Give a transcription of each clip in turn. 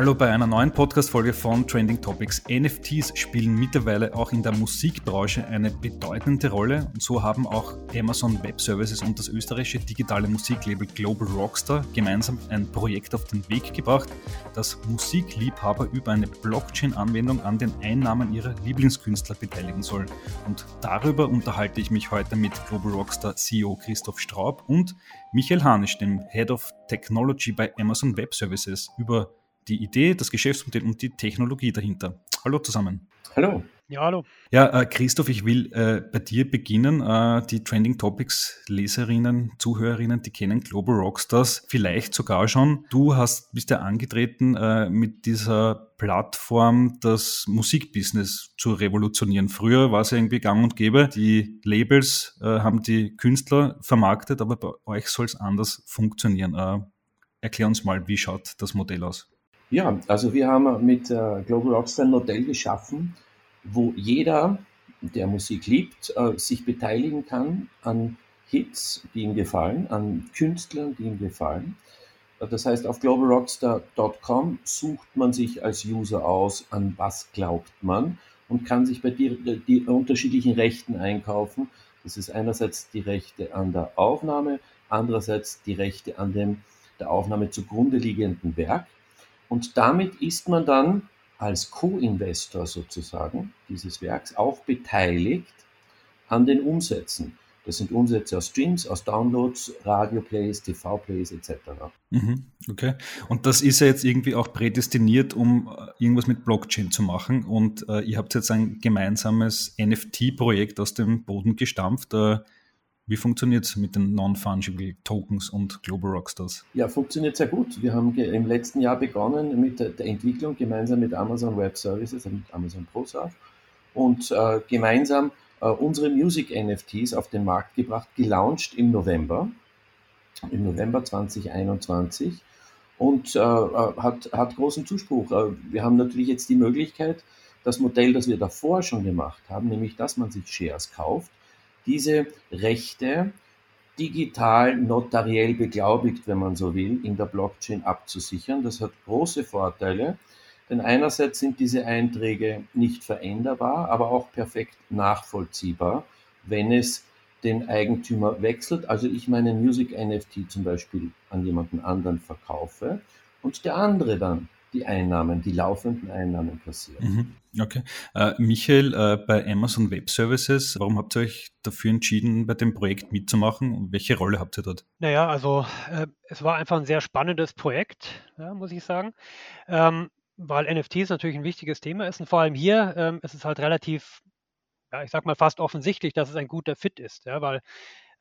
Hallo bei einer neuen Podcast-Folge von Trending Topics. NFTs spielen mittlerweile auch in der Musikbranche eine bedeutende Rolle. Und so haben auch Amazon Web Services und das österreichische digitale Musiklabel Global Rockstar gemeinsam ein Projekt auf den Weg gebracht, das Musikliebhaber über eine Blockchain-Anwendung an den Einnahmen ihrer Lieblingskünstler beteiligen soll. Und darüber unterhalte ich mich heute mit Global Rockstar CEO Christoph Straub und Michael Hanisch, dem Head of Technology bei Amazon Web Services, über die Idee, das Geschäftsmodell und die Technologie dahinter. Hallo zusammen. Hallo. Ja, hallo. Ja, äh, Christoph, ich will äh, bei dir beginnen. Äh, die Trending Topics Leserinnen, Zuhörerinnen, die kennen Global Rockstars vielleicht sogar schon. Du hast, bist ja angetreten äh, mit dieser Plattform, das Musikbusiness zu revolutionieren. Früher war es ja irgendwie gang und gäbe. Die Labels äh, haben die Künstler vermarktet, aber bei euch soll es anders funktionieren. Äh, erklär uns mal, wie schaut das Modell aus? Ja, also wir haben mit äh, Global Rockstar ein Modell geschaffen, wo jeder, der Musik liebt, äh, sich beteiligen kann an Hits, die ihm gefallen, an Künstlern, die ihm gefallen. Äh, das heißt, auf globalrockstar.com sucht man sich als User aus, an was glaubt man und kann sich bei die, die unterschiedlichen Rechten einkaufen. Das ist einerseits die Rechte an der Aufnahme, andererseits die Rechte an dem der Aufnahme zugrunde liegenden Werk. Und damit ist man dann als Co-Investor sozusagen dieses Werks auch beteiligt an den Umsätzen. Das sind Umsätze aus Streams, aus Downloads, Radio-Plays, TV-Plays etc. Mhm, okay. Und das ist ja jetzt irgendwie auch prädestiniert, um äh, irgendwas mit Blockchain zu machen. Und äh, ihr habt jetzt ein gemeinsames NFT-Projekt aus dem Boden gestampft. Äh, wie funktioniert es mit den Non-Fungible Tokens und Global Rockstars? Ja, funktioniert sehr gut. Wir haben im letzten Jahr begonnen mit der Entwicklung gemeinsam mit Amazon Web Services, also mit Amazon ProServe und äh, gemeinsam äh, unsere Music NFTs auf den Markt gebracht, gelauncht im November, im November 2021 und äh, äh, hat, hat großen Zuspruch. Äh, wir haben natürlich jetzt die Möglichkeit, das Modell, das wir davor schon gemacht haben, nämlich dass man sich Shares kauft, diese Rechte digital notariell beglaubigt, wenn man so will, in der Blockchain abzusichern. Das hat große Vorteile, denn einerseits sind diese Einträge nicht veränderbar, aber auch perfekt nachvollziehbar, wenn es den Eigentümer wechselt. Also ich meinen Music NFT zum Beispiel an jemanden anderen verkaufe und der andere dann die Einnahmen, die laufenden Einnahmen passieren. Mhm. Okay. Äh, Michael, äh, bei Amazon Web Services, warum habt ihr euch dafür entschieden, bei dem Projekt mitzumachen und welche Rolle habt ihr dort? Naja, also äh, es war einfach ein sehr spannendes Projekt, ja, muss ich sagen. Ähm, weil NFTs natürlich ein wichtiges Thema ist und vor allem hier ähm, ist es halt relativ, ja, ich sag mal fast offensichtlich, dass es ein guter Fit ist, ja, weil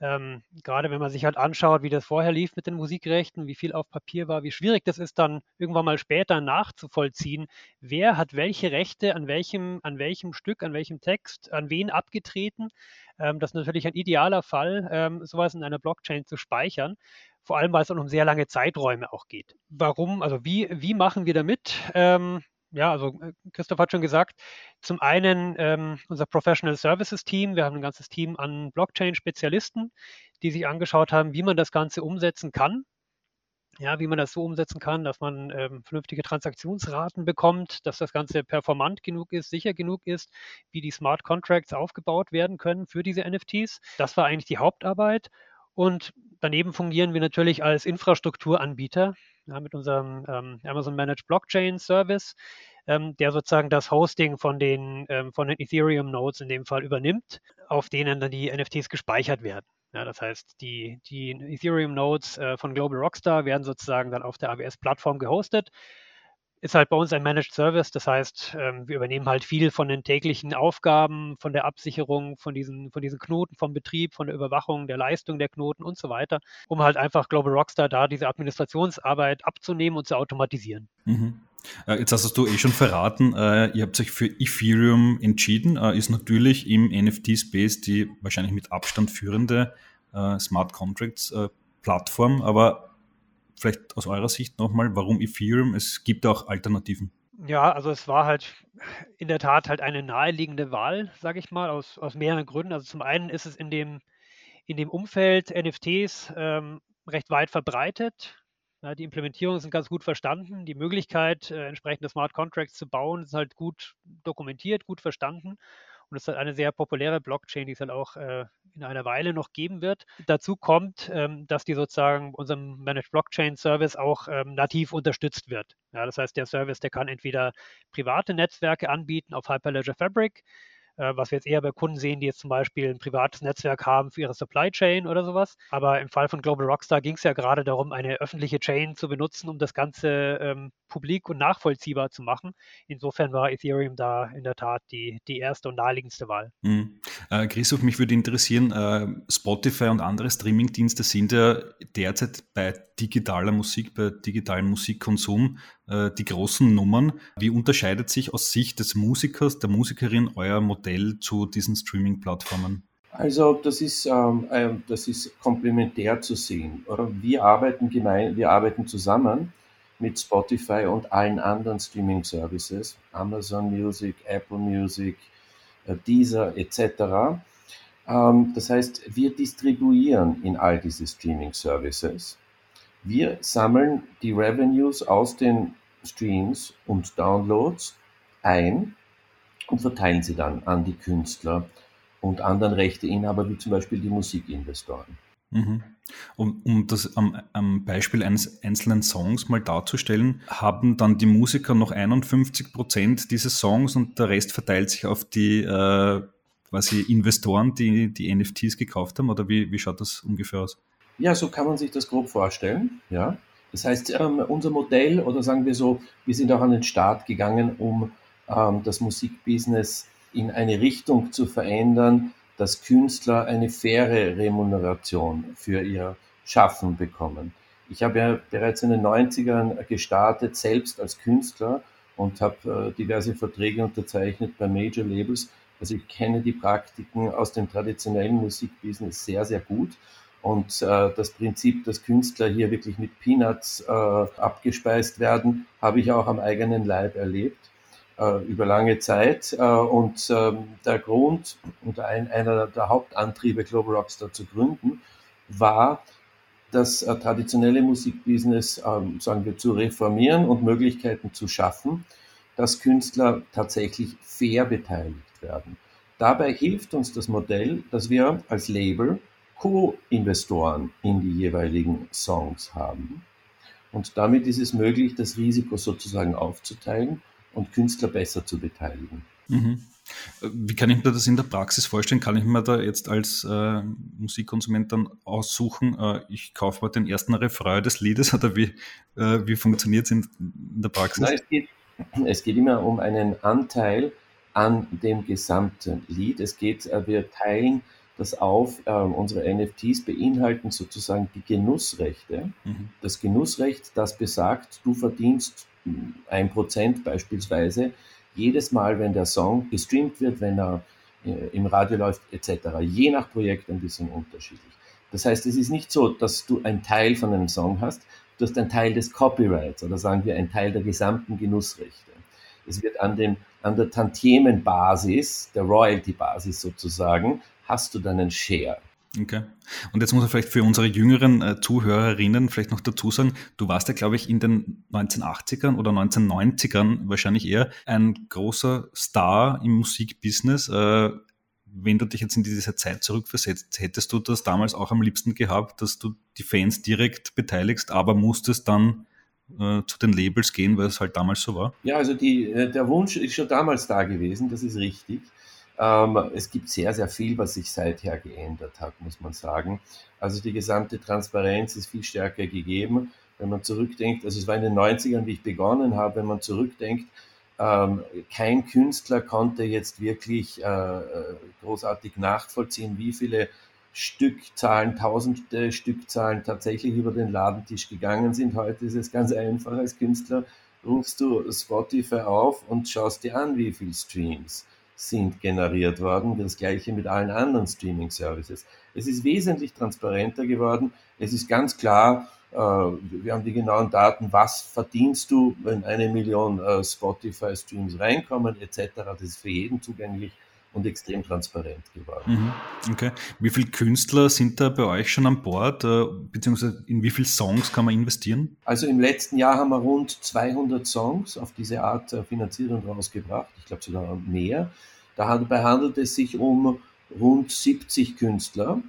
ähm, gerade wenn man sich halt anschaut, wie das vorher lief mit den Musikrechten, wie viel auf Papier war, wie schwierig das ist, dann irgendwann mal später nachzuvollziehen, wer hat welche Rechte an welchem, an welchem Stück, an welchem Text, an wen abgetreten. Ähm, das ist natürlich ein idealer Fall, ähm, sowas in einer Blockchain zu speichern. Vor allem, weil es dann um sehr lange Zeiträume auch geht. Warum, also wie, wie machen wir damit? Ähm, ja, also äh, Christoph hat schon gesagt, zum einen ähm, unser Professional Services Team. Wir haben ein ganzes Team an Blockchain-Spezialisten, die sich angeschaut haben, wie man das Ganze umsetzen kann. Ja, wie man das so umsetzen kann, dass man ähm, vernünftige Transaktionsraten bekommt, dass das Ganze performant genug ist, sicher genug ist, wie die Smart Contracts aufgebaut werden können für diese NFTs. Das war eigentlich die Hauptarbeit. Und daneben fungieren wir natürlich als Infrastrukturanbieter ja, mit unserem ähm, Amazon Managed Blockchain Service, ähm, der sozusagen das Hosting von den, ähm, von den Ethereum Nodes in dem Fall übernimmt, auf denen dann die NFTs gespeichert werden. Ja, das heißt, die, die Ethereum Nodes äh, von Global Rockstar werden sozusagen dann auf der AWS-Plattform gehostet ist halt bei uns ein Managed Service. Das heißt, ähm, wir übernehmen halt viel von den täglichen Aufgaben, von der Absicherung, von diesen, von diesen Knoten, vom Betrieb, von der Überwachung, der Leistung der Knoten und so weiter, um halt einfach Global Rockstar da diese Administrationsarbeit abzunehmen und zu automatisieren. Mhm. Äh, jetzt hast du eh schon verraten, äh, ihr habt euch für Ethereum entschieden, äh, ist natürlich im NFT-Space die wahrscheinlich mit Abstand führende Smart Contracts Plattform, aber vielleicht aus eurer Sicht nochmal, warum Ethereum? Es gibt auch Alternativen. Ja, also es war halt in der Tat halt eine naheliegende Wahl, sage ich mal, aus, aus mehreren Gründen. Also zum einen ist es in dem, in dem Umfeld NFTs ähm, recht weit verbreitet. Ja, die Implementierungen sind ganz gut verstanden. Die Möglichkeit, äh, entsprechende Smart Contracts zu bauen, ist halt gut dokumentiert, gut verstanden. Und es ist halt eine sehr populäre Blockchain, die es halt auch äh, in einer Weile noch geben wird. Dazu kommt, ähm, dass die sozusagen unserem Managed Blockchain Service auch ähm, nativ unterstützt wird. Ja, das heißt, der Service, der kann entweder private Netzwerke anbieten auf Hyperledger Fabric, was wir jetzt eher bei Kunden sehen, die jetzt zum Beispiel ein privates Netzwerk haben für ihre Supply Chain oder sowas. Aber im Fall von Global Rockstar ging es ja gerade darum, eine öffentliche Chain zu benutzen, um das Ganze ähm, publik und nachvollziehbar zu machen. Insofern war Ethereum da in der Tat die, die erste und naheliegendste Wahl. Mhm. Äh, Christoph, mich würde interessieren, äh, Spotify und andere Streamingdienste sind ja derzeit bei digitaler Musik, bei digitalem Musikkonsum äh, die großen Nummern. Wie unterscheidet sich aus Sicht des Musikers, der Musikerin euer Modell zu diesen Streaming-Plattformen? Also das ist, ähm, ähm das ist komplementär zu sehen. Wir, arbeiten gemein, wir arbeiten zusammen mit Spotify und allen anderen Streaming-Services, Amazon Music, Apple Music, äh, Deezer etc. Ähm, das heißt, wir distribuieren in all diese Streaming-Services. Wir sammeln die Revenues aus den Streams und Downloads ein und verteilen sie dann an die Künstler und anderen Rechteinhaber, wie zum Beispiel die Musikinvestoren. Mhm. Um, um das am, am, Beispiel eines einzelnen Songs mal darzustellen, haben dann die Musiker noch 51 Prozent dieses Songs und der Rest verteilt sich auf die äh, quasi Investoren, die die NFTs gekauft haben? Oder wie, wie schaut das ungefähr aus? Ja, so kann man sich das grob vorstellen. Ja. Das heißt, ähm, unser Modell, oder sagen wir so, wir sind auch an den Start gegangen, um ähm, das Musikbusiness in eine Richtung zu verändern, dass Künstler eine faire Remuneration für ihr Schaffen bekommen. Ich habe ja bereits in den 90ern gestartet, selbst als Künstler und habe äh, diverse Verträge unterzeichnet bei Major Labels. Also ich kenne die Praktiken aus dem traditionellen Musikbusiness sehr, sehr gut. Und äh, das Prinzip, dass Künstler hier wirklich mit Peanuts äh, abgespeist werden, habe ich auch am eigenen Leib erlebt äh, über lange Zeit. Äh, und ähm, der Grund und ein, einer der Hauptantriebe, Global Rockstar zu gründen, war, das äh, traditionelle Musikbusiness, ähm, sagen wir, zu reformieren und Möglichkeiten zu schaffen, dass Künstler tatsächlich fair beteiligt werden. Dabei hilft uns das Modell, dass wir als Label Co-Investoren in die jeweiligen Songs haben. Und damit ist es möglich, das Risiko sozusagen aufzuteilen und Künstler besser zu beteiligen. Mhm. Wie kann ich mir das in der Praxis vorstellen? Kann ich mir da jetzt als äh, Musikkonsument dann aussuchen, äh, ich kaufe mir den ersten Refrain des Liedes oder wie, äh, wie funktioniert es in, in, der Praxis? Nein, es, geht, es geht immer um einen Anteil an dem gesamten Lied. Es geht, äh, wir teilen das auf, äh, unsere NFTs beinhalten sozusagen die Genussrechte. Mhm. Das Genussrecht, das besagt, du verdienst ein Prozent beispielsweise, jedes Mal, wenn der Song gestreamt wird, wenn er äh, im Radio läuft, etc. Je nach Projekt ein bisschen unterschiedlich. Das heißt, es ist nicht so, dass du einen Teil von einem Song hast, du hast einen Teil des Copyrights oder sagen wir einen Teil der gesamten Genussrechte. Es wird an, dem, an der Tantiemenbasis, der Royalty-Basis sozusagen, hast du dann einen Share. Okay. Und jetzt muss man vielleicht für unsere jüngeren äh, Zuhörerinnen vielleicht noch dazu sagen, du warst ja, glaube ich, in den 1980ern oder 1990ern wahrscheinlich eher ein großer Star im Musikbusiness. Äh, wenn du dich jetzt in diese Zeit zurückversetzt, hättest du das damals auch am liebsten gehabt, dass du die Fans direkt beteiligst, aber musstest dann äh, zu den Labels gehen, weil es halt damals so war? Ja, also die, äh, der Wunsch ist schon damals da gewesen, das ist richtig. Ähm, es gibt sehr, sehr viel, was sich seither geändert hat, muss man sagen. Also die gesamte Transparenz ist viel stärker gegeben. Wenn man zurückdenkt, also es war in den 90ern, wie ich begonnen habe, wenn man zurückdenkt, ähm, kein Künstler konnte jetzt wirklich äh, großartig nachvollziehen, wie viele Stückzahlen, tausende Stückzahlen tatsächlich über den Ladentisch gegangen sind. Heute ist es ganz einfach als Künstler, rufst du Spotify auf und schaust dir an, wie viele Streams sind generiert worden. Das gleiche mit allen anderen Streaming-Services. Es ist wesentlich transparenter geworden. Es ist ganz klar, äh, wir haben die genauen Daten, was verdienst du, wenn eine Million äh, Spotify-Streams reinkommen, etc. Das ist für jeden zugänglich. Und extrem transparent geworden. Mhm. Okay. Wie viele Künstler sind da bei euch schon an Bord, äh, beziehungsweise in wie viele Songs kann man investieren? Also im letzten Jahr haben wir rund 200 Songs auf diese Art äh, Finanzierung rausgebracht, ich glaube sogar mehr. Dabei handelt es sich um rund 70 Künstler.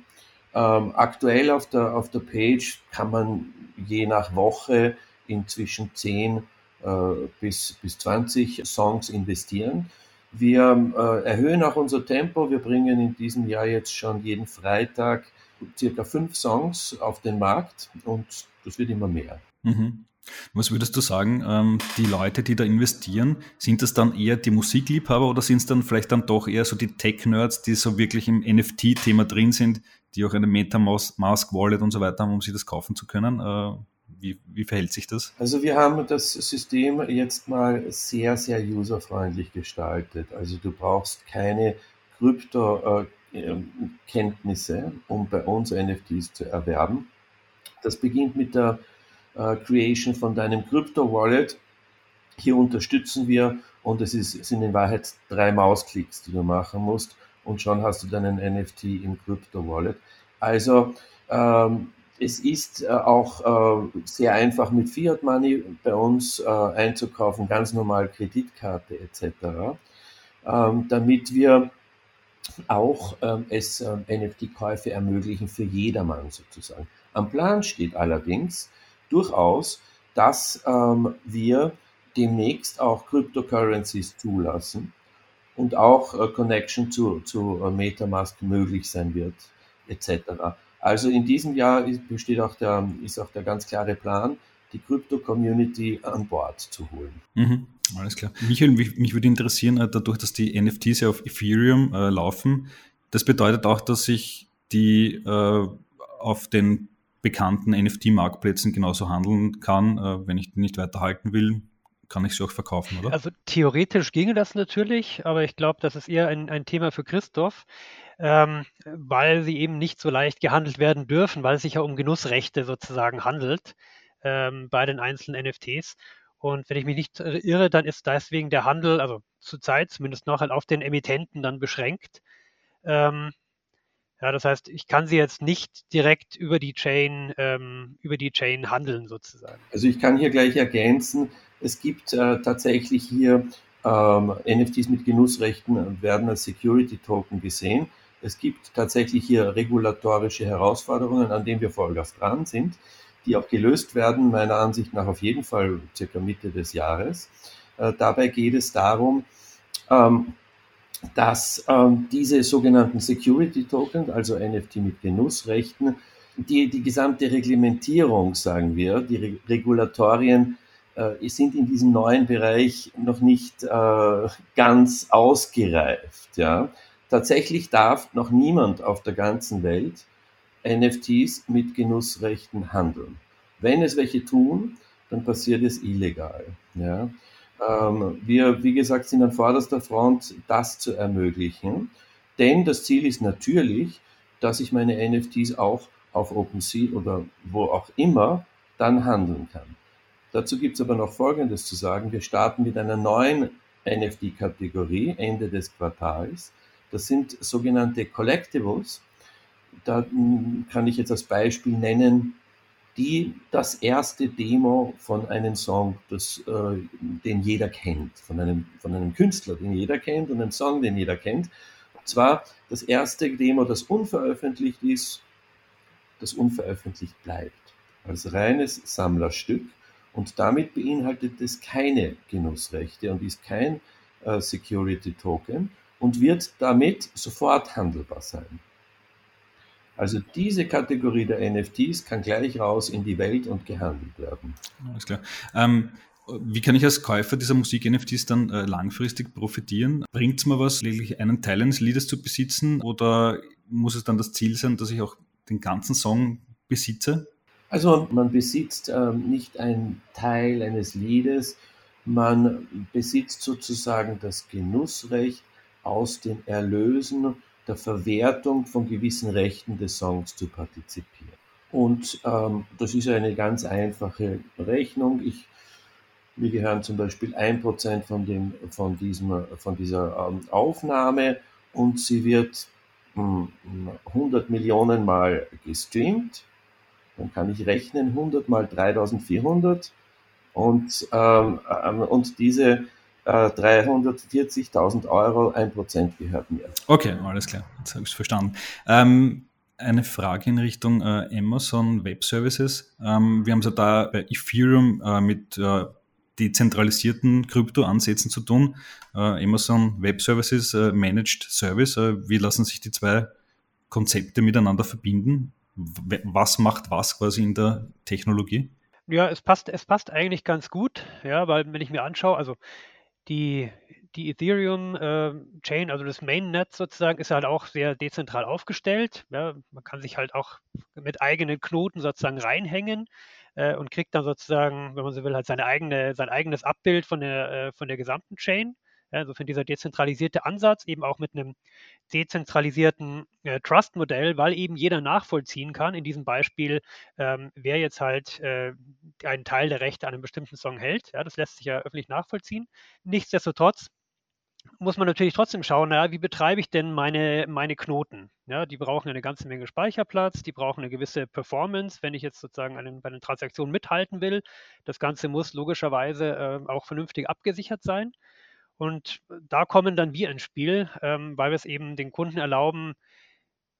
Ähm, aktuell auf der, auf der Page kann man je nach Woche in zwischen 10 äh, bis, bis 20 Songs investieren. Wir äh, erhöhen auch unser Tempo. Wir bringen in diesem Jahr jetzt schon jeden Freitag circa fünf Songs auf den Markt und das wird immer mehr. Mhm. Was würdest du sagen, ähm, die Leute, die da investieren, sind das dann eher die Musikliebhaber oder sind es dann vielleicht dann doch eher so die Tech-Nerds, die so wirklich im NFT-Thema drin sind, die auch eine Metamask-Wallet und so weiter haben, um sich das kaufen zu können? Äh, wie, wie verhält sich das? Also wir haben das System jetzt mal sehr, sehr userfreundlich gestaltet. Also du brauchst keine Krypto-Kenntnisse, um bei uns NFTs zu erwerben. Das beginnt mit der äh, Creation von deinem Krypto-Wallet. Hier unterstützen wir und es ist, sind in Wahrheit drei Mausklicks, die du machen musst und schon hast du deinen NFT im Krypto-Wallet. Also ähm, es ist äh, auch äh, sehr einfach mit Fiat Money bei uns äh, einzukaufen, ganz normal Kreditkarte etc., ähm, damit wir auch ähm, es NFT-Käufe ermöglichen für jedermann sozusagen. Am Plan steht allerdings durchaus, dass ähm, wir demnächst auch Cryptocurrencies zulassen und auch Connection zu, zu Metamask möglich sein wird etc. Also in diesem Jahr besteht auch der, ist auch der ganz klare Plan, die Krypto-Community an Bord zu holen. Mhm, alles klar. Michael, mich, mich, würde interessieren, äh, dadurch, dass die NFTs ja auf Ethereum äh, laufen, das bedeutet auch, dass ich die äh, auf den bekannten NFT-Marktplätzen genauso handeln kann. Äh, wenn ich die nicht weiterhalten will, kann ich sie auch verkaufen, oder? Also theoretisch ginge das natürlich, aber ich glaube, das ist eher ein, ein Thema für Christoph ähm, weil sie eben nicht so leicht gehandelt werden dürfen, weil es sich ja um Genussrechte sozusagen handelt ähm, bei den einzelnen NFTs. Und wenn ich mich nicht irre, dann ist deswegen der Handel, also zurzeit zumindest noch, halt auf den Emittenten dann beschränkt. Ähm, ja, das heißt, ich kann sie jetzt nicht direkt über die Chain, ähm, über die Chain handeln sozusagen. Also ich kann hier gleich ergänzen, es gibt äh, tatsächlich hier ähm, NFTs mit Genussrechten werden als Security Token gesehen. Es gibt tatsächlich hier regulatorische Herausforderungen, an denen wir Vollgas dran sind, die auch gelöst werden, meiner Ansicht nach auf jeden Fall circa Mitte des Jahres. Äh, dabei geht es darum, ähm, dass ähm, diese sogenannten Security Token, also NFT mit Genussrechten, die, die gesamte Reglementierung, sagen wir, die Re Regulatorien äh, sind in diesem neuen Bereich noch nicht äh, ganz ausgereift. Ja? Tatsächlich darf noch niemand auf der ganzen Welt NFTs mit Genussrechten handeln. Wenn es welche tun, dann passiert es illegal. Ja. Ähm, wir, wie gesagt, sind an vorderster Front, das zu ermöglichen. Denn das Ziel ist natürlich, dass ich meine NFTs auch auf OpenSea oder wo auch immer dann handeln kann. Dazu gibt es aber noch Folgendes zu sagen. Wir starten mit einer neuen NFT-Kategorie Ende des Quartals. Das sind sogenannte Collectibles. Da hm, kann ich jetzt als Beispiel nennen, die das erste Demo von einem Song, das, äh, den jeder kennt, von einem, von einem Künstler, den jeder kennt und einem Song, den jeder kennt. Und zwar das erste Demo, das unveröffentlicht ist, das unveröffentlicht bleibt, als reines Sammlerstück. Und damit beinhaltet es keine Genussrechte und ist kein äh, Security Token, und wird damit sofort handelbar sein. Also diese Kategorie der NFTs kann gleich raus in die Welt und gehandelt werden. Alles klar. Ähm, wie kann ich als Käufer dieser Musik-NFTs dann äh, langfristig profitieren? Bringt es mir was, lediglich einen Teil eines Liedes zu besitzen oder muss es dann das Ziel sein, dass ich auch den ganzen Song besitze? Also man besitzt ähm, nicht einen Teil eines Liedes, man besitzt sozusagen das Genussrecht aus den Erlösen der Verwertung von gewissen Rechten des Songs zu partizipieren. Und ähm, das ist eine ganz einfache Rechnung. Ich, wir gehören zum Beispiel ein Prozent von, von, von dieser ähm, Aufnahme und sie wird 100 hm, Millionen Mal gestreamt. Dann kann ich rechnen 100 mal 3400 und, ähm, ähm, und diese äh, 340.000 Euro, ein Prozent gehört mir. Okay, alles klar, jetzt habe ich es verstanden. Ähm, eine Frage in Richtung äh, Amazon Web Services. Ähm, wir haben es ja da bei Ethereum äh, mit äh, dezentralisierten Kryptoansätzen zu tun. Äh, Amazon Web Services, äh, Managed Service. Äh, wie lassen sich die zwei Konzepte miteinander verbinden? Was macht was quasi in der Technologie? Ja, es passt, es passt eigentlich ganz gut, ja, weil wenn ich mir anschaue, also die, die Ethereum-Chain, äh, also das Mainnet sozusagen, ist halt auch sehr dezentral aufgestellt. Ja, man kann sich halt auch mit eigenen Knoten sozusagen reinhängen äh, und kriegt dann sozusagen, wenn man so will, halt seine eigene, sein eigenes Abbild von der, äh, von der gesamten Chain. Ja, insofern dieser dezentralisierte Ansatz eben auch mit einem dezentralisierten äh, Trust-Modell, weil eben jeder nachvollziehen kann, in diesem Beispiel, ähm, wer jetzt halt äh, einen Teil der Rechte an einem bestimmten Song hält. Ja, das lässt sich ja öffentlich nachvollziehen. Nichtsdestotrotz muss man natürlich trotzdem schauen, naja, wie betreibe ich denn meine, meine Knoten? Ja, die brauchen eine ganze Menge Speicherplatz, die brauchen eine gewisse Performance, wenn ich jetzt sozusagen einen, bei den Transaktionen mithalten will. Das Ganze muss logischerweise äh, auch vernünftig abgesichert sein. Und da kommen dann wir ins Spiel, ähm, weil wir es eben den Kunden erlauben,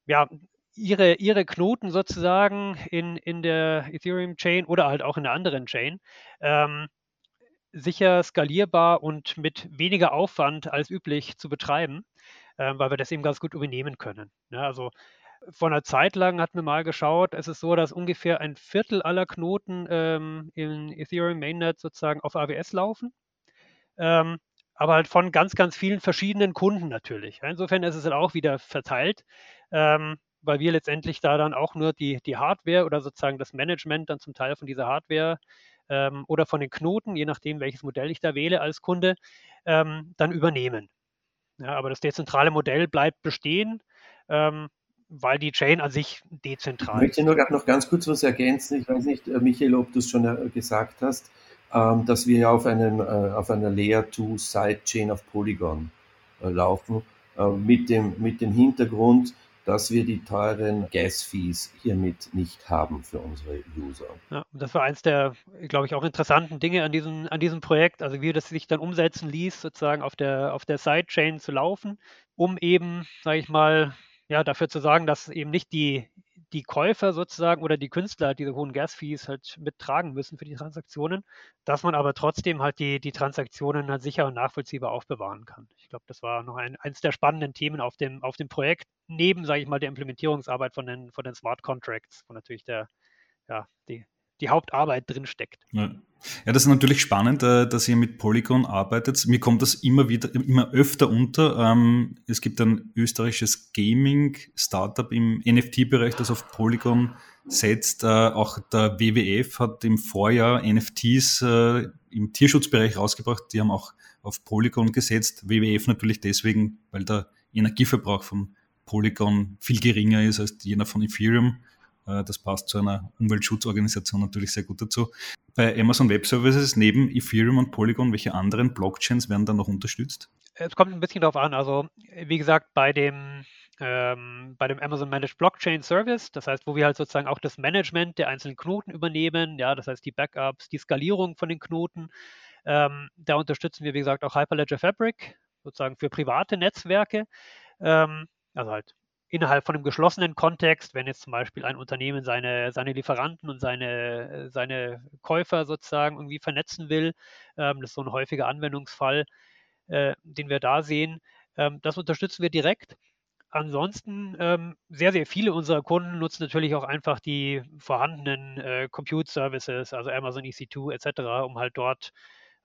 ja, ihre, ihre Knoten sozusagen in, in der Ethereum-Chain oder halt auch in der anderen Chain ähm, sicher skalierbar und mit weniger Aufwand als üblich zu betreiben, äh, weil wir das eben ganz gut übernehmen können. Ja, also vor einer Zeit lang hatten wir mal geschaut, es ist so, dass ungefähr ein Viertel aller Knoten ähm, in Ethereum Mainnet sozusagen auf AWS laufen. Ähm, aber halt von ganz, ganz vielen verschiedenen Kunden natürlich. Insofern ist es halt auch wieder verteilt, ähm, weil wir letztendlich da dann auch nur die, die Hardware oder sozusagen das Management dann zum Teil von dieser Hardware ähm, oder von den Knoten, je nachdem, welches Modell ich da wähle als Kunde, ähm, dann übernehmen. Ja, aber das dezentrale Modell bleibt bestehen, ähm, weil die Chain an sich dezentral ist. Ich möchte nur noch ganz kurz was ergänzen. Ich weiß nicht, äh, Michael, ob du es schon äh, gesagt hast, ähm, dass wir ja auf, einem, äh, auf einer Layer 2 Sidechain auf Polygon laufen, mit dem, mit dem Hintergrund, dass wir die teuren Gas-Fees hiermit nicht haben für unsere User. Ja, das war eins der, glaube ich, auch interessanten Dinge an diesem, an diesem Projekt, also wie das sich dann umsetzen ließ, sozusagen auf der, auf der Sidechain zu laufen, um eben, sage ich mal, ja, dafür zu sorgen, dass eben nicht die die Käufer sozusagen oder die Künstler diese hohen Gas-Fees halt mittragen müssen für die Transaktionen, dass man aber trotzdem halt die, die Transaktionen halt sicher und nachvollziehbar aufbewahren kann. Ich glaube, das war noch ein, eines der spannenden Themen auf dem, auf dem Projekt, neben, sage ich mal, der Implementierungsarbeit von den, von den Smart Contracts, wo natürlich der, ja, die, die Hauptarbeit drin steckt. Ja. ja. das ist natürlich spannend, äh, dass ihr mit Polygon arbeitet. Mir kommt das immer wieder, immer öfter unter. Ähm, es gibt ein österreichisches Gaming-Startup im NFT-Bereich, das auf Polygon setzt. Äh, auch der WWF hat im Vorjahr NFTs äh, im Tierschutzbereich rausgebracht. Die haben auch auf Polygon gesetzt. WWF natürlich deswegen, weil der Energieverbrauch von Polygon viel geringer ist als jener von Ethereum. Äh, das passt zu einer Umweltschutzorganisation natürlich sehr gut dazu. Bei Amazon Web Services neben Ethereum und Polygon, welche anderen Blockchains werden dann noch unterstützt? Es kommt ein bisschen darauf an. Also, wie gesagt, bei dem, ähm, bei dem Amazon Managed Blockchain Service, das heißt, wo wir halt sozusagen auch das Management der einzelnen Knoten übernehmen, ja, das heißt die Backups, die Skalierung von den Knoten, ähm, da unterstützen wir, wie gesagt, auch Hyperledger Fabric, sozusagen für private Netzwerke. Ähm, also halt innerhalb von einem geschlossenen Kontext, wenn jetzt zum Beispiel ein Unternehmen seine, seine Lieferanten und seine, seine Käufer sozusagen irgendwie vernetzen will, ähm, das ist so ein häufiger Anwendungsfall, äh, den wir da sehen. Ähm, das unterstützen wir direkt. Ansonsten ähm, sehr, sehr viele unserer Kunden nutzen natürlich auch einfach die vorhandenen äh, Compute Services, also Amazon EC2 etc., um halt dort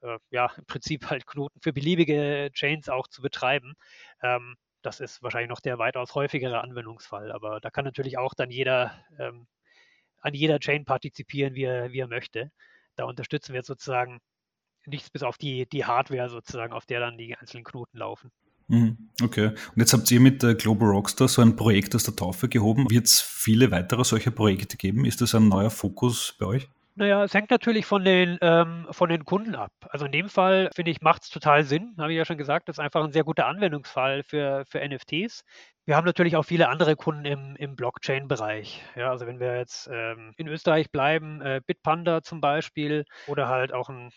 äh, ja im Prinzip halt Knoten für beliebige Chains auch zu betreiben. Ähm, das ist wahrscheinlich noch der weitaus häufigere Anwendungsfall. Aber da kann natürlich auch dann jeder ähm, an jeder Chain partizipieren, wie er, wie er möchte. Da unterstützen wir sozusagen nichts bis auf die, die Hardware sozusagen, auf der dann die einzelnen Knoten laufen. Mhm, okay. Und jetzt habt ihr mit der Global Rockstar so ein Projekt aus der Taufe gehoben. Wird es viele weitere solcher Projekte geben? Ist das ein neuer Fokus bei euch? Naja, es hängt natürlich von den, ähm, von den Kunden ab. Also in dem Fall, finde ich, macht es total Sinn, habe ich ja schon gesagt. Das ist einfach ein sehr guter Anwendungsfall für, für NFTs. Wir haben natürlich auch viele andere Kunden im, im Blockchain-Bereich. Ja, also wenn wir jetzt ähm, in Österreich bleiben, äh, Bitpanda zum Beispiel oder halt auch ein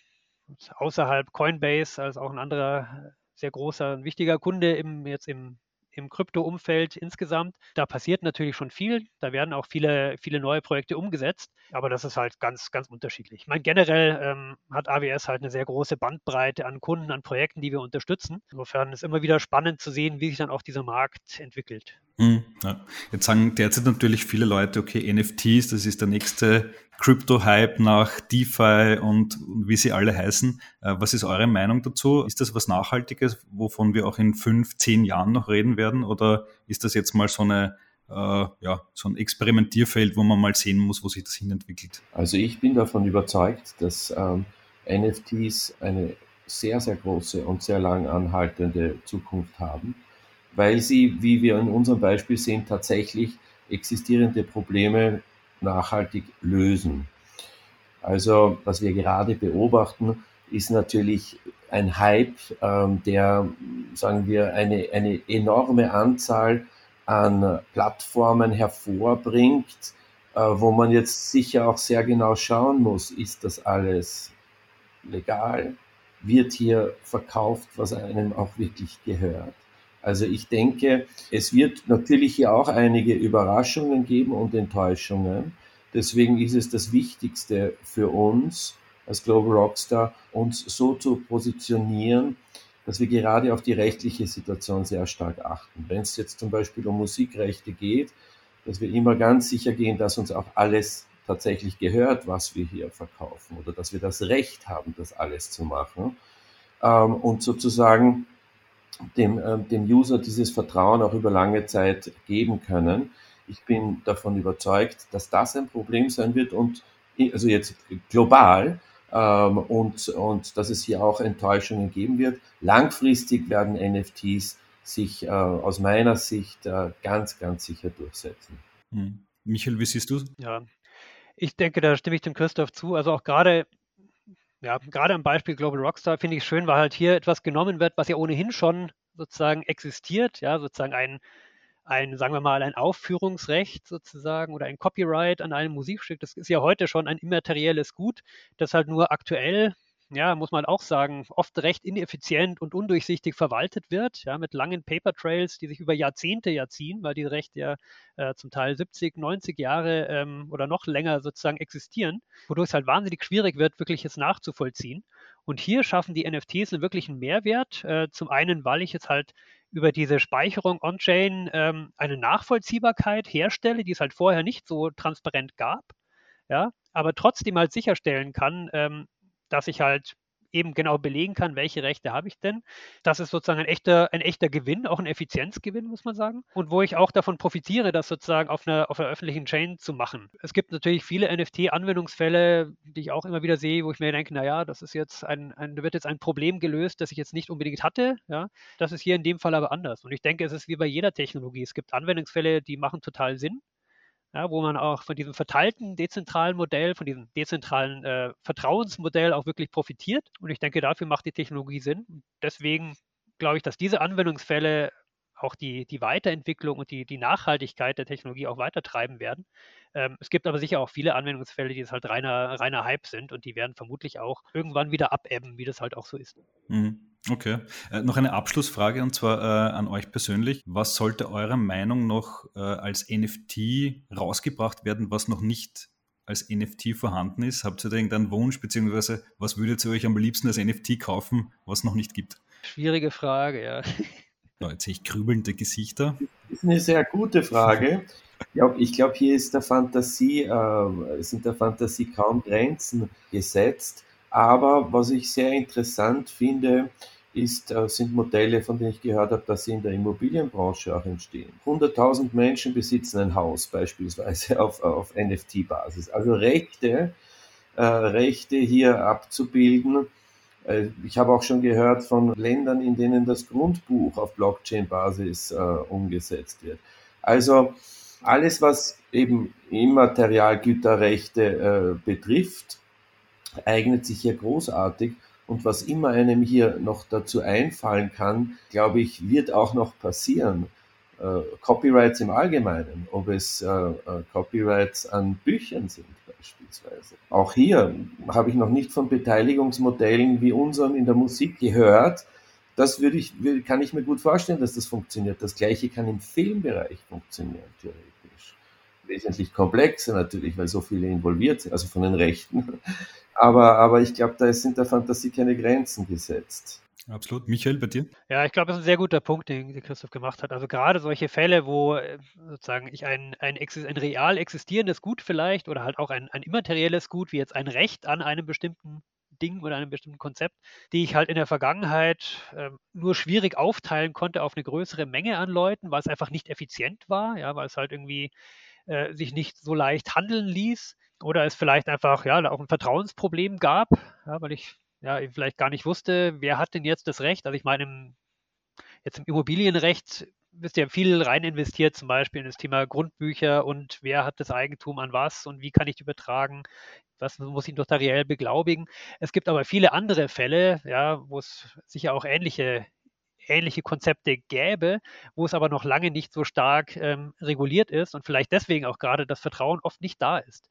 außerhalb Coinbase, als auch ein anderer sehr großer und wichtiger Kunde im, jetzt im im Krypto-Umfeld insgesamt. Da passiert natürlich schon viel. Da werden auch viele, viele neue Projekte umgesetzt. Aber das ist halt ganz, ganz unterschiedlich. Ich meine, generell ähm, hat AWS halt eine sehr große Bandbreite an Kunden, an Projekten, die wir unterstützen. Insofern ist immer wieder spannend zu sehen, wie sich dann auch dieser Markt entwickelt. Hm, ja. Jetzt sagen derzeit natürlich viele Leute, okay, NFTs, das ist der nächste Crypto-Hype nach DeFi und, wie sie alle heißen. Äh, was ist eure Meinung dazu? Ist das was Nachhaltiges, wovon wir auch in fünf, zehn Jahren noch reden werden? Oder ist das jetzt mal so eine äh, ja, so ein Experimentierfeld, wo man mal sehen muss, wo sich das hinentwickelt? Also ich bin davon überzeugt, dass ähm, NFTs eine sehr, sehr große und sehr lang anhaltende Zukunft haben, weil sie, wie wir in unserem Beispiel sehen, tatsächlich existierende Probleme nachhaltig lösen. Also was wir gerade beobachten, ist natürlich ein Hype, ähm, der, sagen wir, eine, eine enorme Anzahl an Plattformen hervorbringt, äh, wo man jetzt sicher auch sehr genau schauen muss, ist das alles legal? Wird hier verkauft, was einem auch wirklich gehört? Also ich denke, es wird natürlich hier auch einige Überraschungen geben und Enttäuschungen. Deswegen ist es das Wichtigste für uns als Global Rockstar, uns so zu positionieren, dass wir gerade auf die rechtliche Situation sehr stark achten. Wenn es jetzt zum Beispiel um Musikrechte geht, dass wir immer ganz sicher gehen, dass uns auch alles tatsächlich gehört, was wir hier verkaufen oder dass wir das Recht haben, das alles zu machen ähm, und sozusagen dem, äh, dem User dieses Vertrauen auch über lange Zeit geben können. Ich bin davon überzeugt, dass das ein Problem sein wird und also jetzt global ähm, und, und dass es hier auch Enttäuschungen geben wird. Langfristig werden NFTs sich äh, aus meiner Sicht äh, ganz, ganz sicher durchsetzen. Hm. Michael, wie siehst du Ja, ich denke, da stimme ich dem Christoph zu. Also auch gerade ja, gerade am Beispiel Global Rockstar finde ich schön, weil halt hier etwas genommen wird, was ja ohnehin schon sozusagen existiert, ja, sozusagen ein, ein, sagen wir mal, ein Aufführungsrecht sozusagen oder ein Copyright an einem Musikstück. Das ist ja heute schon ein immaterielles Gut, das halt nur aktuell ja, muss man auch sagen, oft recht ineffizient und undurchsichtig verwaltet wird, ja, mit langen Paper Trails, die sich über Jahrzehnte ja ziehen, weil die Rechte ja äh, zum Teil 70, 90 Jahre ähm, oder noch länger sozusagen existieren, wodurch es halt wahnsinnig schwierig wird, wirklich jetzt nachzuvollziehen. Und hier schaffen die NFTs einen wirklichen Mehrwert. Äh, zum einen, weil ich jetzt halt über diese Speicherung on-chain ähm, eine Nachvollziehbarkeit herstelle, die es halt vorher nicht so transparent gab. Ja, aber trotzdem halt sicherstellen kann, ähm, dass ich halt eben genau belegen kann, welche Rechte habe ich denn. Das ist sozusagen ein echter, ein echter Gewinn, auch ein Effizienzgewinn, muss man sagen. Und wo ich auch davon profitiere, das sozusagen auf einer, auf einer öffentlichen Chain zu machen. Es gibt natürlich viele NFT-Anwendungsfälle, die ich auch immer wieder sehe, wo ich mir denke, naja, das ist jetzt ein, ein, da wird jetzt ein Problem gelöst, das ich jetzt nicht unbedingt hatte. Ja, das ist hier in dem Fall aber anders. Und ich denke, es ist wie bei jeder Technologie. Es gibt Anwendungsfälle, die machen total Sinn ja, wo man auch von diesem verteilten dezentralen Modell, von diesem dezentralen äh, Vertrauensmodell auch wirklich profitiert. Und ich denke, dafür macht die Technologie Sinn. Deswegen glaube ich, dass diese Anwendungsfälle auch die, die Weiterentwicklung und die, die Nachhaltigkeit der Technologie auch weiter treiben werden. Ähm, es gibt aber sicher auch viele Anwendungsfälle, die es halt reiner, reiner Hype sind und die werden vermutlich auch irgendwann wieder abebben, wie das halt auch so ist. Mhm. Okay. Äh, noch eine Abschlussfrage und zwar äh, an euch persönlich. Was sollte eurer Meinung noch äh, als NFT rausgebracht werden, was noch nicht als NFT vorhanden ist? Habt ihr da irgendeinen Wunsch, beziehungsweise was würdet ihr euch am liebsten als NFT kaufen, was noch nicht gibt? Schwierige Frage, ja. ja jetzt sehe ich grübelnde Gesichter. Das ist eine sehr gute Frage. Ich glaube, hier ist der Fantasie, äh, sind der Fantasie kaum Grenzen gesetzt. Aber was ich sehr interessant finde, ist, äh, sind Modelle, von denen ich gehört habe, dass sie in der Immobilienbranche auch entstehen. 100.000 Menschen besitzen ein Haus beispielsweise auf, auf NFT-Basis. Also Rechte, äh, Rechte hier abzubilden. Äh, ich habe auch schon gehört von Ländern, in denen das Grundbuch auf Blockchain-Basis äh, umgesetzt wird. Also Alles, was eben Immaterialgüterrechte äh, betrifft, eignet sich hier großartig. Und was immer einem hier noch dazu einfallen kann, glaube ich, wird auch noch passieren. Äh, Copyrights im Allgemeinen, ob es äh, äh, Copyrights an Büchern sind beispielsweise. Auch hier habe ich noch nicht von Beteiligungsmodellen wie unseren in der Musik gehört. Das würde ich, kann ich mir gut vorstellen, dass das funktioniert. Das gleiche kann im Filmbereich funktionieren, theoretisch. Wesentlich komplexer natürlich, weil so viele involviert sind, also von den Rechten. Aber, aber ich glaube, da sind der Fantasie keine Grenzen gesetzt. Absolut. Michael, bei dir? Ja, ich glaube, das ist ein sehr guter Punkt, den, Christoph gemacht hat. Also gerade solche Fälle, wo äh, sozusagen ich ein, ein, ein real existierendes Gut vielleicht oder halt auch ein, ein immaterielles Gut, wie jetzt ein Recht an einem bestimmten Ding oder einem bestimmten Konzept, die ich halt in der Vergangenheit äh, nur schwierig aufteilen konnte auf eine größere Menge an Leuten, weil es einfach nicht effizient war, ja, weil es halt irgendwie äh, sich nicht so leicht handeln ließ oder es vielleicht einfach ja auch ein Vertrauensproblem gab, ja, weil ich ja, vielleicht gar nicht wusste, wer hat denn jetzt das Recht? Also ich meine, im, jetzt im Immobilienrecht wisst ihr viel rein investiert, zum Beispiel in das Thema Grundbücher und wer hat das Eigentum an was und wie kann ich übertragen, was muss ich notariell beglaubigen. Es gibt aber viele andere Fälle, ja, wo es sicher auch ähnliche ähnliche Konzepte gäbe, wo es aber noch lange nicht so stark ähm, reguliert ist und vielleicht deswegen auch gerade das Vertrauen oft nicht da ist.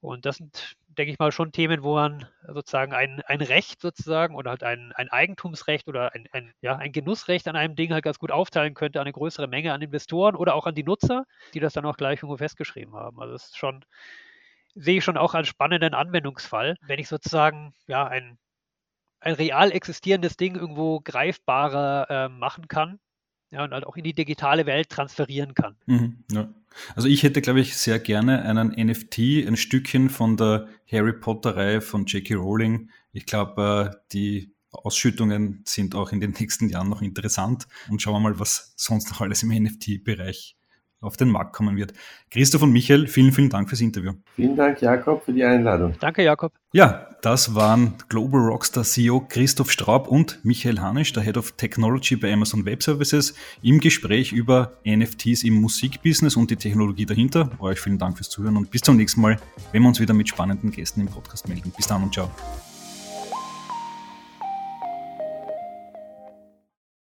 Und das sind, denke ich mal, schon Themen, wo man sozusagen ein, ein Recht sozusagen oder halt ein, ein Eigentumsrecht oder ein, ein, ja, ein Genussrecht an einem Ding halt ganz gut aufteilen könnte an eine größere Menge an Investoren oder auch an die Nutzer, die das dann auch gleich irgendwo festgeschrieben haben. Also das ist schon, sehe ich schon auch als spannenden Anwendungsfall, wenn ich sozusagen ja ein, ein real existierendes Ding irgendwo greifbarer äh, machen kann ja, und halt auch in die digitale Welt transferieren kann. Mhm, ja. Also ich hätte, glaube ich, sehr gerne einen NFT, ein Stückchen von der Harry Potter-Reihe von J.K. Rowling. Ich glaube, äh, die Ausschüttungen sind auch in den nächsten Jahren noch interessant und schauen wir mal, was sonst noch alles im NFT-Bereich auf den Markt kommen wird. Christoph und Michael, vielen, vielen Dank fürs Interview. Vielen Dank, Jakob, für die Einladung. Danke, Jakob. Ja, das waren Global Rockstar CEO Christoph Straub und Michael Hanisch, der Head of Technology bei Amazon Web Services, im Gespräch über NFTs im Musikbusiness und die Technologie dahinter. Euch vielen Dank fürs Zuhören und bis zum nächsten Mal, wenn wir uns wieder mit spannenden Gästen im Podcast melden. Bis dann und ciao.